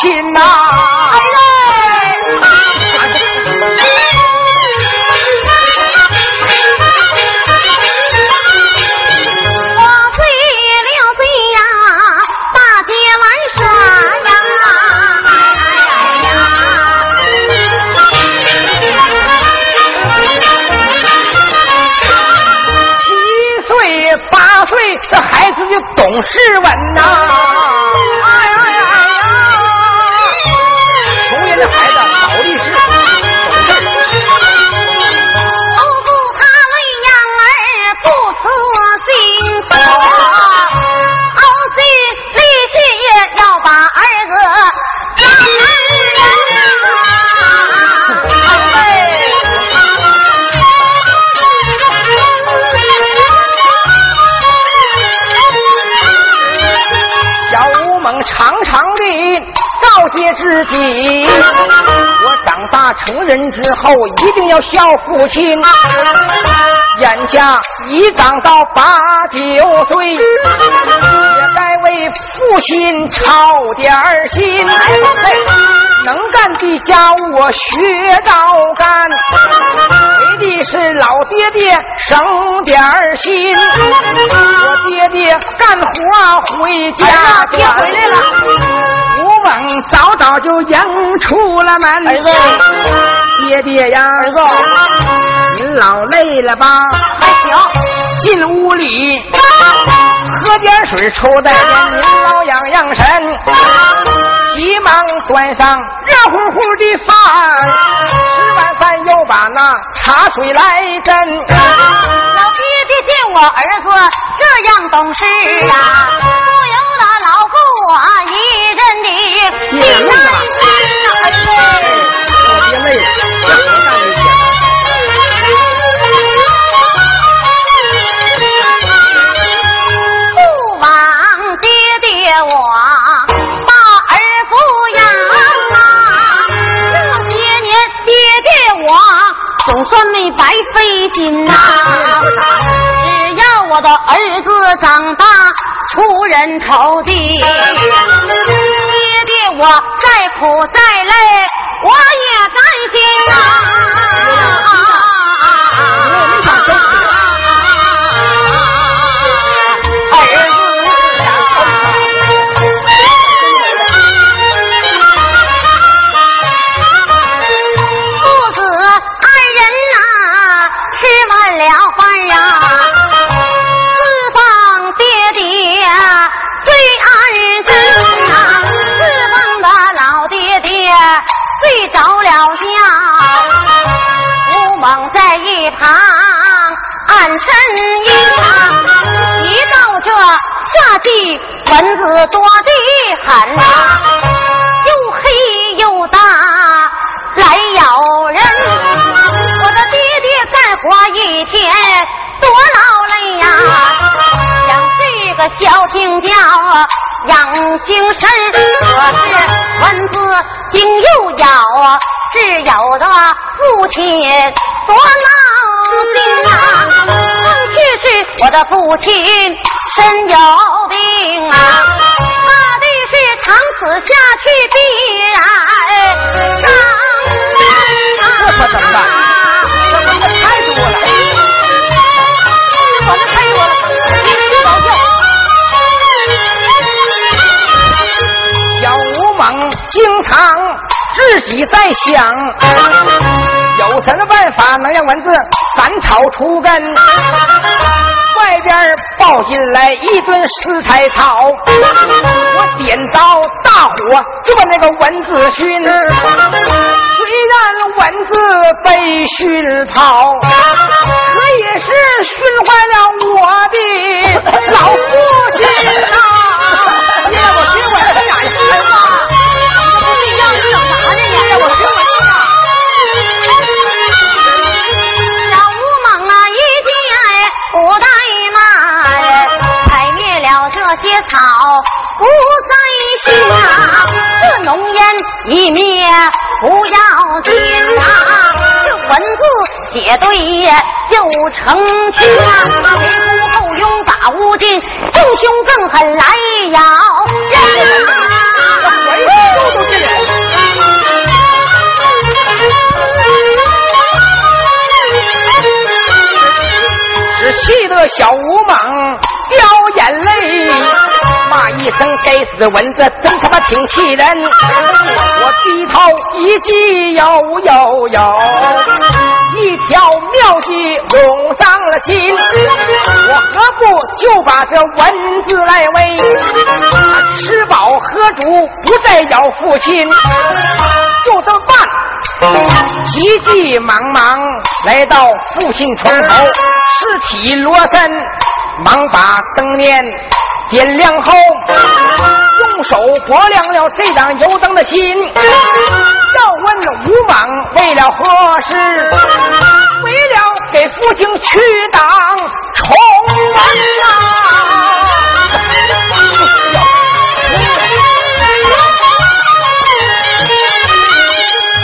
亲呐，儿我岁六岁呀，大街玩耍呀。哎呀七岁八岁，这孩子就懂事文呐。自己，我长大成人之后一定要孝父亲。眼下已长到八九岁，也该为父亲操点心。能干的家务我学着干，为的是老爹爹省点心。我爹爹干活回家爹回来了。猛早早就迎出了门，儿子，爹爹呀，儿子，您老累了吧？还行。进屋里喝点水，抽袋烟，您老养养神。急忙端上热乎乎的饭，吃完饭又把那茶水来斟。老爹爹见我儿子这样懂事啊，不由得老顾我一。别累了，别累了，干活干一天。不枉爹爹我把儿抚养啊，这些年爹爹我总算没白费心呐。只要我的儿子长大出人头地。我再苦再累，我也甘心啊！夏季，蚊子多的很呐，又黑又大，来咬人。我的爹爹干活一天多劳累呀，想睡个小听觉养精神，可是蚊子。叮又咬，只有的父亲多闹心啊！是我的父亲身有病啊，怕的是长此下去必然伤人啊！这可怎么办？这蚊子太多了，太多了。小吴猛经常。自己在想，有什么办法能让蚊子赶草除根？外边抱进来一堆食材草，我点着大火就把那个蚊子熏。虽然蚊子被熏跑，可也是熏坏了我的老父亲啊！些草，不在心啊。这浓烟一灭不要紧啊，这文字写对就成亲啊。前呼后拥把无尽，更凶更狠来咬人啊！都都是人。是气得小吴猛掉眼泪，骂一声该死的蚊子，真他妈挺气人！我低头一记有有有，一条妙计涌上了心，我何不就把这蚊子来喂？吃饱喝足，不再咬父亲，就这么办。急急忙忙来到父亲床头，拾起罗身，忙把灯念点亮后，用手拨亮了这盏油灯的心。要问吴猛为了何事？为了给父亲去当重门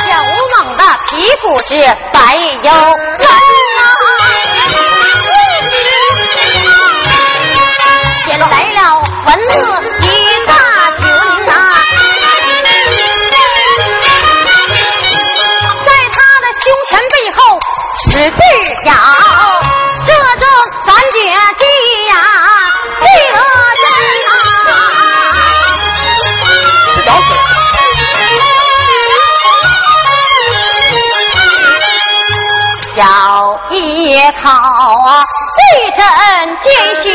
小吴猛的皮肤是白又嫩了蚊子一大群呐、在他的胸前背后使劲咬，这这三绝技呀，最得人啊！咬死了！小一口啊，对阵见血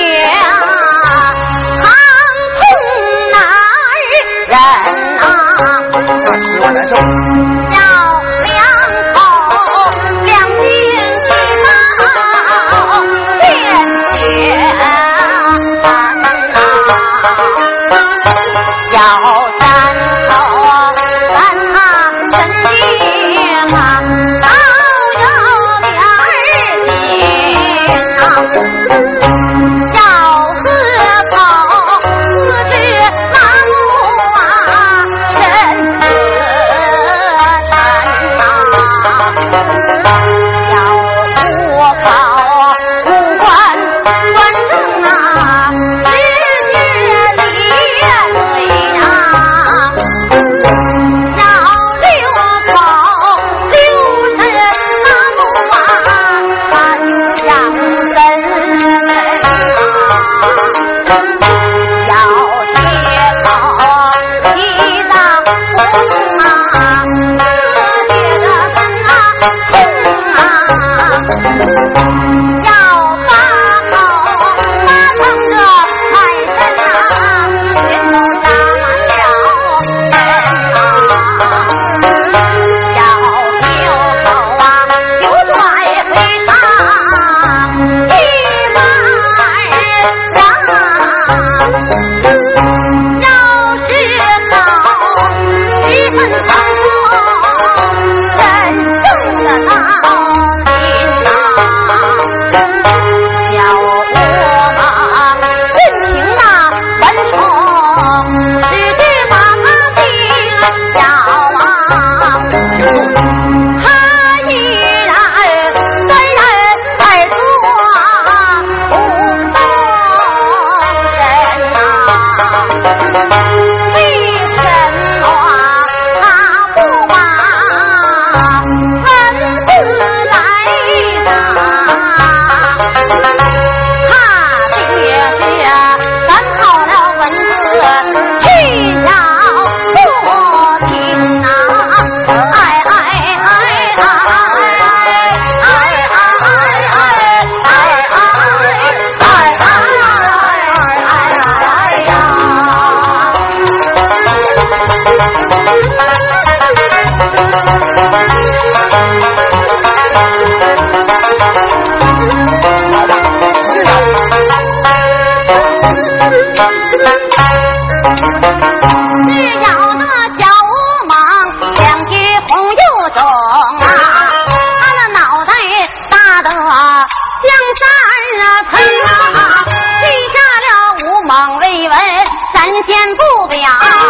对呀。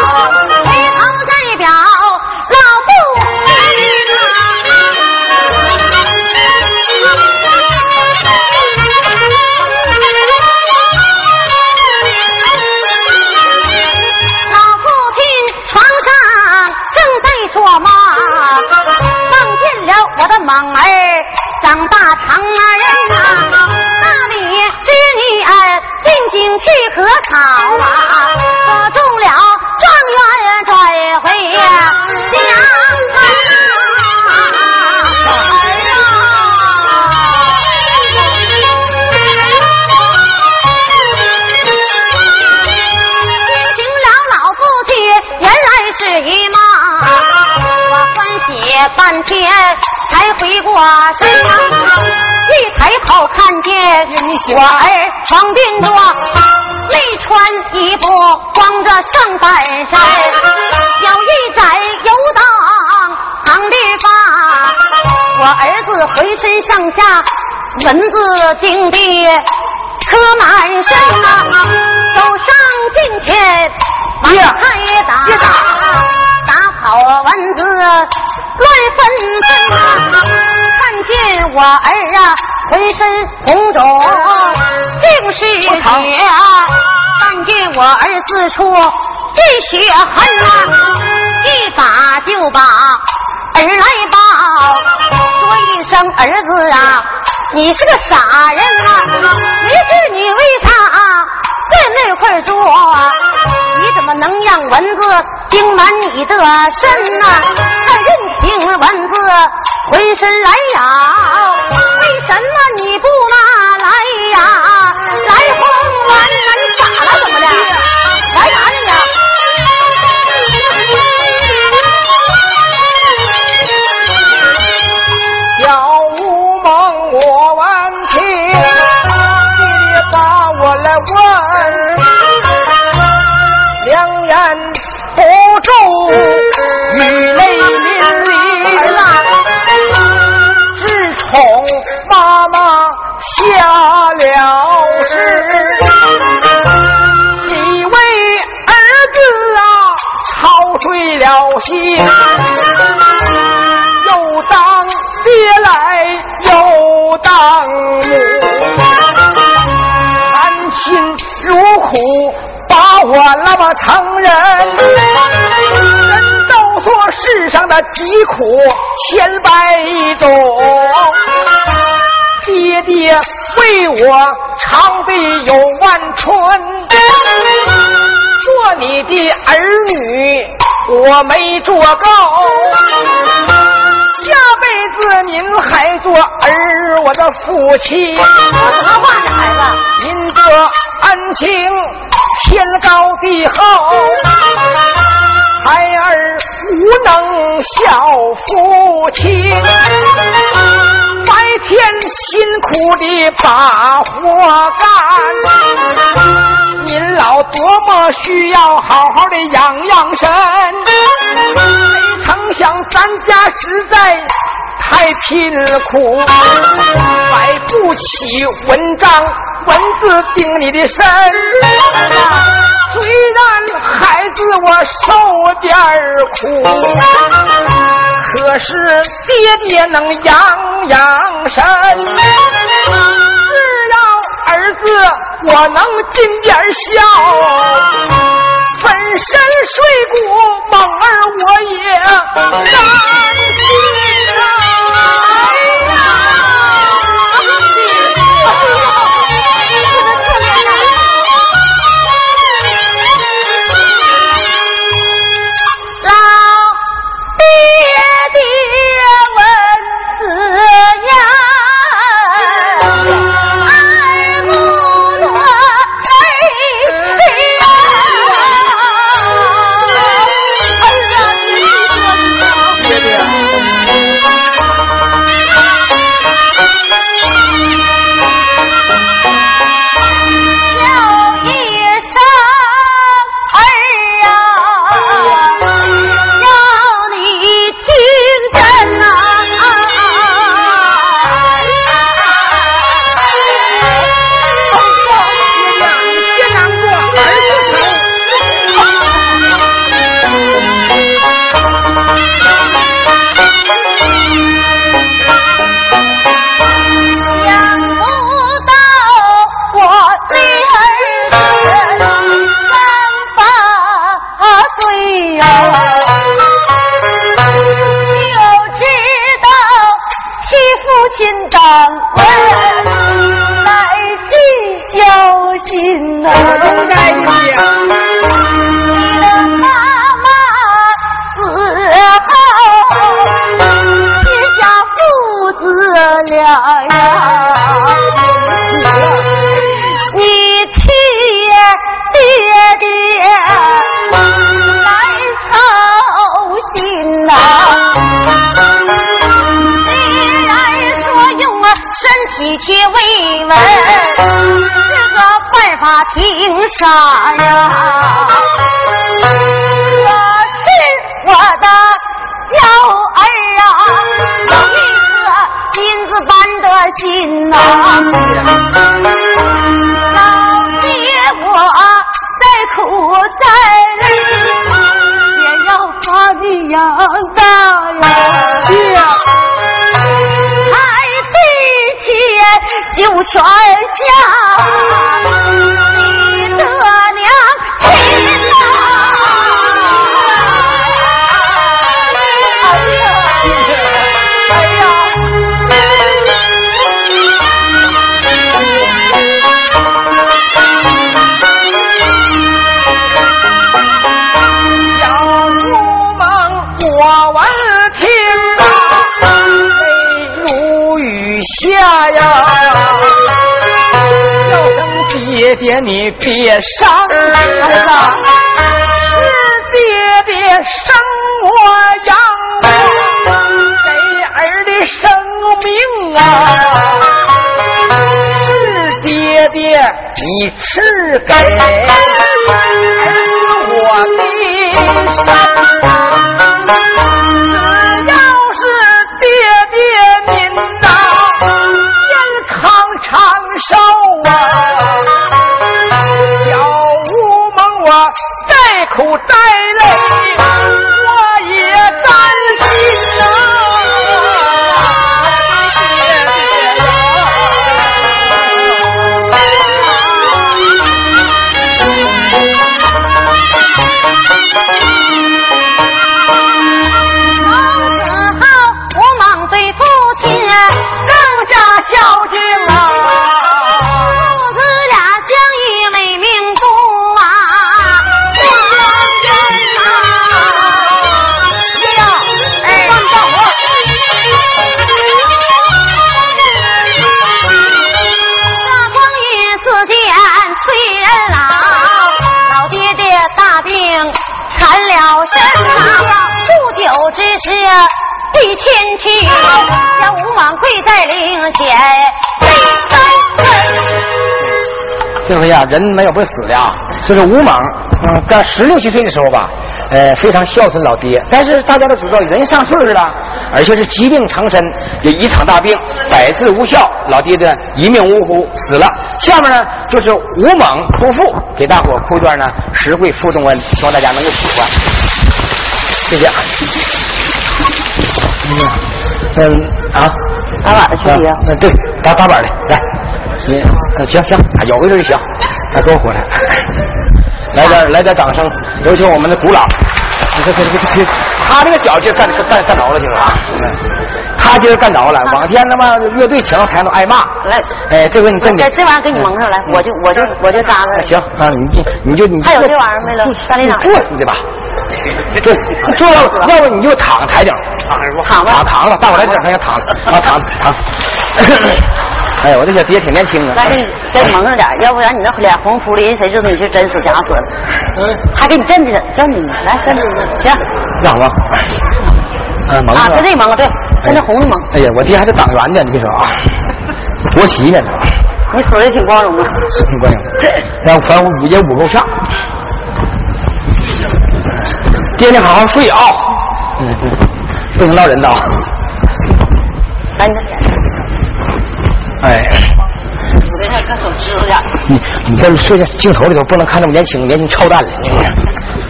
才回过神啊！一抬头看见我儿床边坐，没穿衣服，光着上半身，有一盏油灯长地发。我儿子浑身上下蚊子叮的磕满身啊，走上近前往开打，打好文字乱纷纷啊！看见我儿啊，浑身红肿，竟是血啊！看见我儿四处尽血痕啊！一把就把儿。来抱，说一声儿。子啊，你是个傻人啊！没事，你为啥啊在那块儿坐？你怎么能让蚊子叮满你的身呐、那任凭蚊子浑身来咬，为什么你不拿来世上的疾苦千百种，爹爹为我长的有万春。做你的儿女，我没做够。下辈子您还做儿我的父亲，什么话这孩子？您的恩情天高地厚，孩儿无能孝父亲，白天辛苦地把活干，您老多么需要好好的养养身。没曾想咱家实在太贫苦，买不起文章蚊子叮你的身。虽然孩子我受点苦，可是爹爹能养养身。只要儿子我能尽点孝。粉身碎骨，猛儿我也体去慰问，这个办法挺傻呀。可是我的小儿啊，有一颗金子般的心呐、老爹我再苦再累，也要把你养大呀。九泉下下呀。叫声爹爹你别伤心啊，是爹爹生我养我，给儿的生命啊。是爹爹你赐给儿我的身，只要是爹爹您呐，苦再这回呀，人没有不死的啊，就是吴猛，嗯，刚十六七岁的时候吧，呃，非常孝顺老爹。但是大家都知道，人上岁数了，而且是疾病缠身，有一场大病，百治无效，老爹的一命呜呼死了。下面呢，就是吴猛哭父，给大伙哭一段呢，实惠负重恩，希望大家能够喜欢。谢谢。嗯啊，打板的兄弟啊嗯，对，打打板的，来，你呃行行，啊有个人就行，来给我回来，来点来点掌声，有请我们的鼓老，你这这这这，他这个脚劲儿干干干着了，听着啊，嗯他今儿干着了，往天他妈乐队请台都挨骂，来，哎，这回你真的这这玩意儿给你蒙上来，我就我就我就扎了。行啊，你你你就你还有这玩意儿没了你大领导你坐死的吧？坐死，坐要不你就躺台顶，躺吧躺躺着，大伙来点还想躺着啊，躺躺。哎呀，我这小爹挺年轻啊。来给你给你蒙上点儿，要不然你那脸红扑的，人谁知道你是真死假死？嗯，还给你镇着，镇着你，来镇着你，行让我。嗯，蒙啊，着跟这蒙啊，对，跟那红的蒙，哎呀，我爹还是党员呢，你别说啊，国旗呢，你死的挺光荣啊。是挺光荣。然后反正也捂够呛。爹，你好好睡啊。嗯嗯，不能闹人的啊。来你的脸，哎，捂的那搁手指头点儿。你你这睡在镜头里头不能看这么年轻，年轻操蛋了，你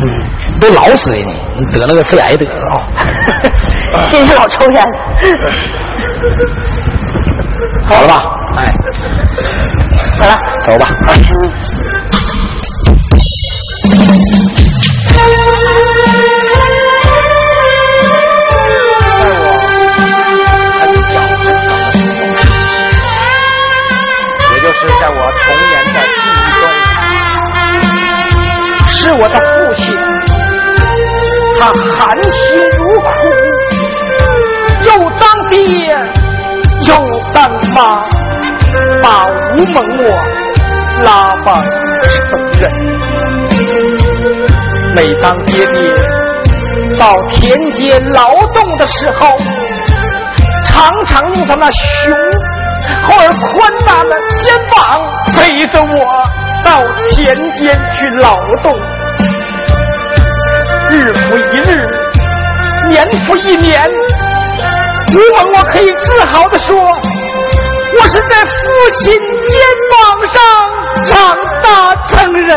嗯，都老死的你，你得那个肺癌得了啊。天天老抽烟。好了吧？哎，好了，走吧。我的父亲，他含辛茹苦，又当爹又当妈，把吴蒙我拉拔成人。每当爹爹到田间劳动的时候，常常用他那雄厚而宽大的肩膀背着我到田间去劳动。日复一日，年复一年，如蒙我可以自豪地说，我是在父亲肩膀上长大成人的。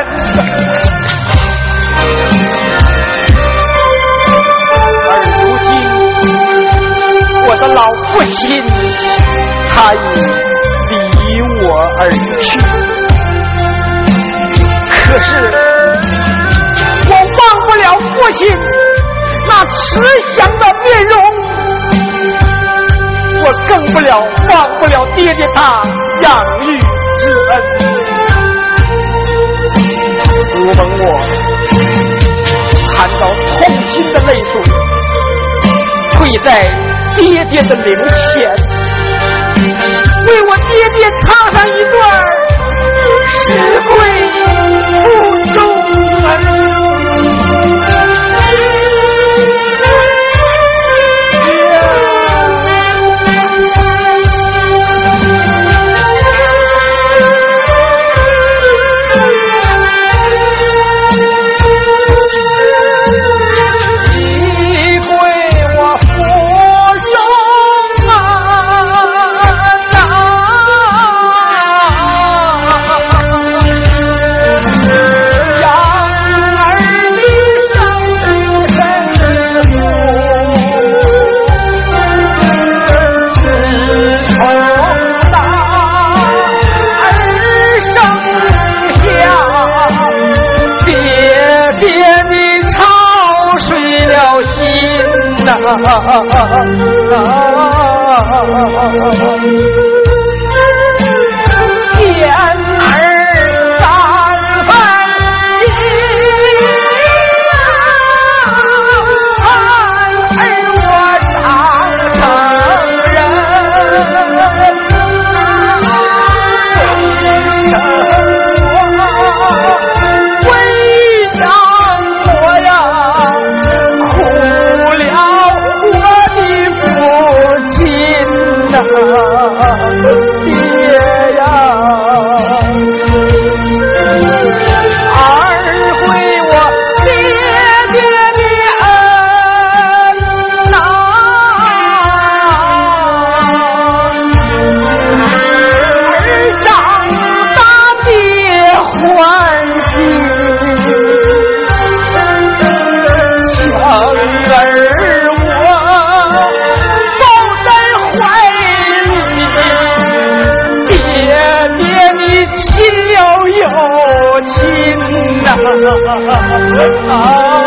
而如今，我的老父亲他已离我而去，可是。不了父亲那慈祥的面容，我更不了忘不了爹爹他养育之恩。吴蒙我看到痛心的泪水，跪在爹爹的灵前，为我爹爹唱上一段十跪啊啊啊啊啊啊啊啊啊啊啊啊啊啊哈哈哈哈，很。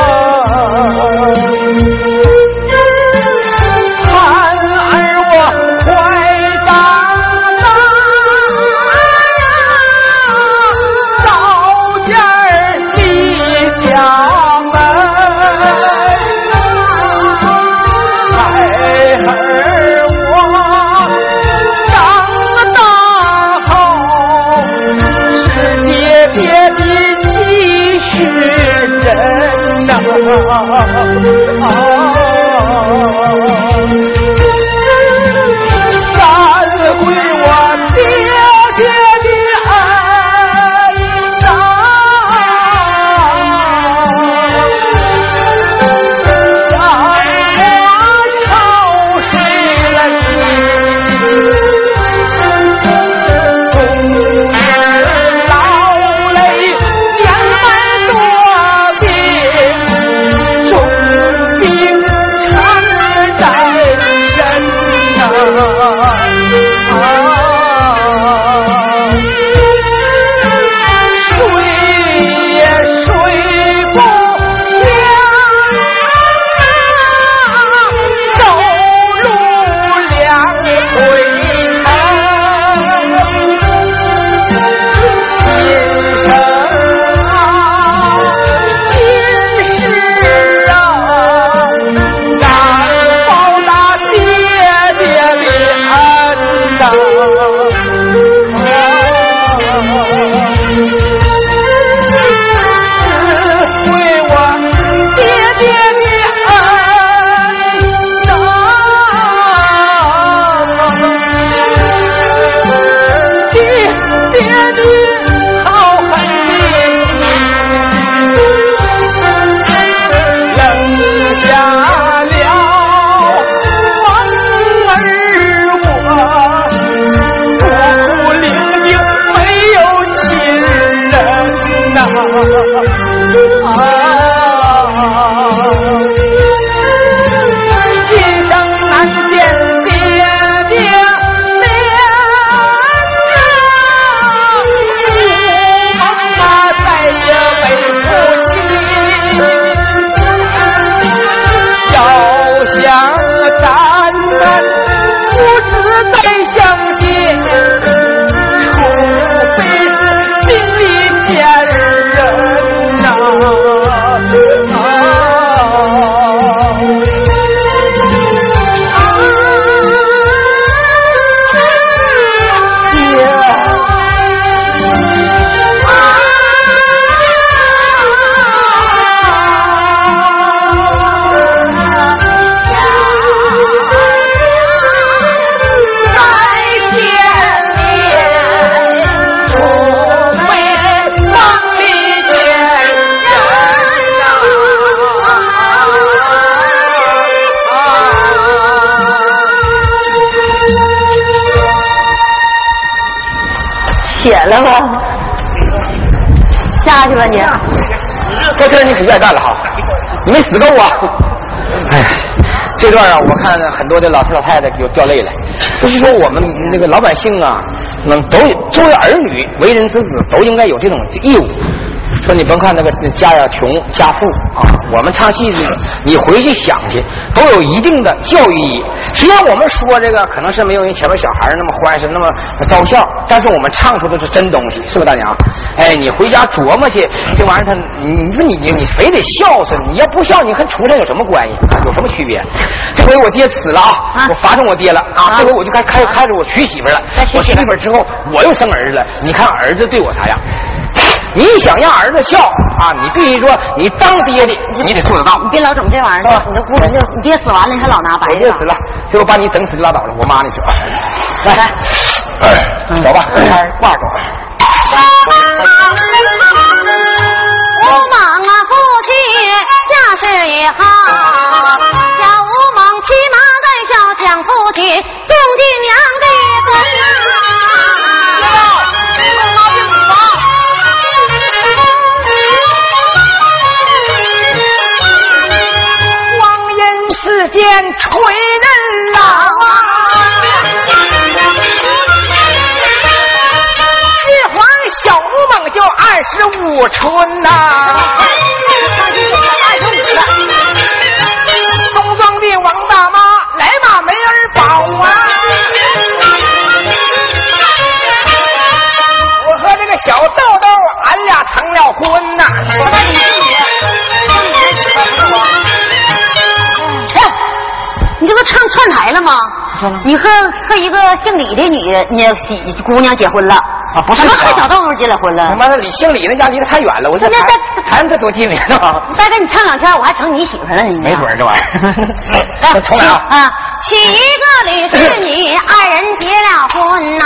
血了吗？下去吧你。这事儿你可愿干了哈，你没死够啊！哎，这段啊，我看很多的老头老太太就掉泪了。就是说，我们那个老百姓啊，能都作为儿女、为人之子，都应该有这种义务。说你甭看那个家呀穷家富啊，我们唱戏的，你回去想去，都有一定的教育意义。虽然我们说这个可能是没有人前面小孩那么欢实，那么招笑，但是我们唱出的是真东西，是不是大娘？哎，你回家琢磨去，这玩意儿他，你说你你你非得孝顺，你要不孝，你和出来有什么关系啊？有什么区别？这回我爹死了啊，我发生我爹了啊，这回我就开开开始我娶媳妇了，我娶媳妇之后我又生儿子了，你看儿子对我啥样？你想让儿子笑啊，你必须说你当爹的，你得做得到。你别老整这玩意儿，你这姑娘就你爹死完了，你还老拿白。我爹死了，最后把你整死就拉倒了。我妈呢？来来，走吧，开挂走。吴猛啊，父亲家世也好，吹人老啊，玉皇小猛就二十五春呐，你和和一个姓李的女人，你喜姑娘结婚了啊？不是，怎么和小豆豆结了婚了？他妈的，李姓李那家离得太远了，我这台台这多近呢？再跟你唱两天，我还成你媳妇了呢。没准这玩意儿。重来啊！啊，娶一个李氏女，二人结了婚呐。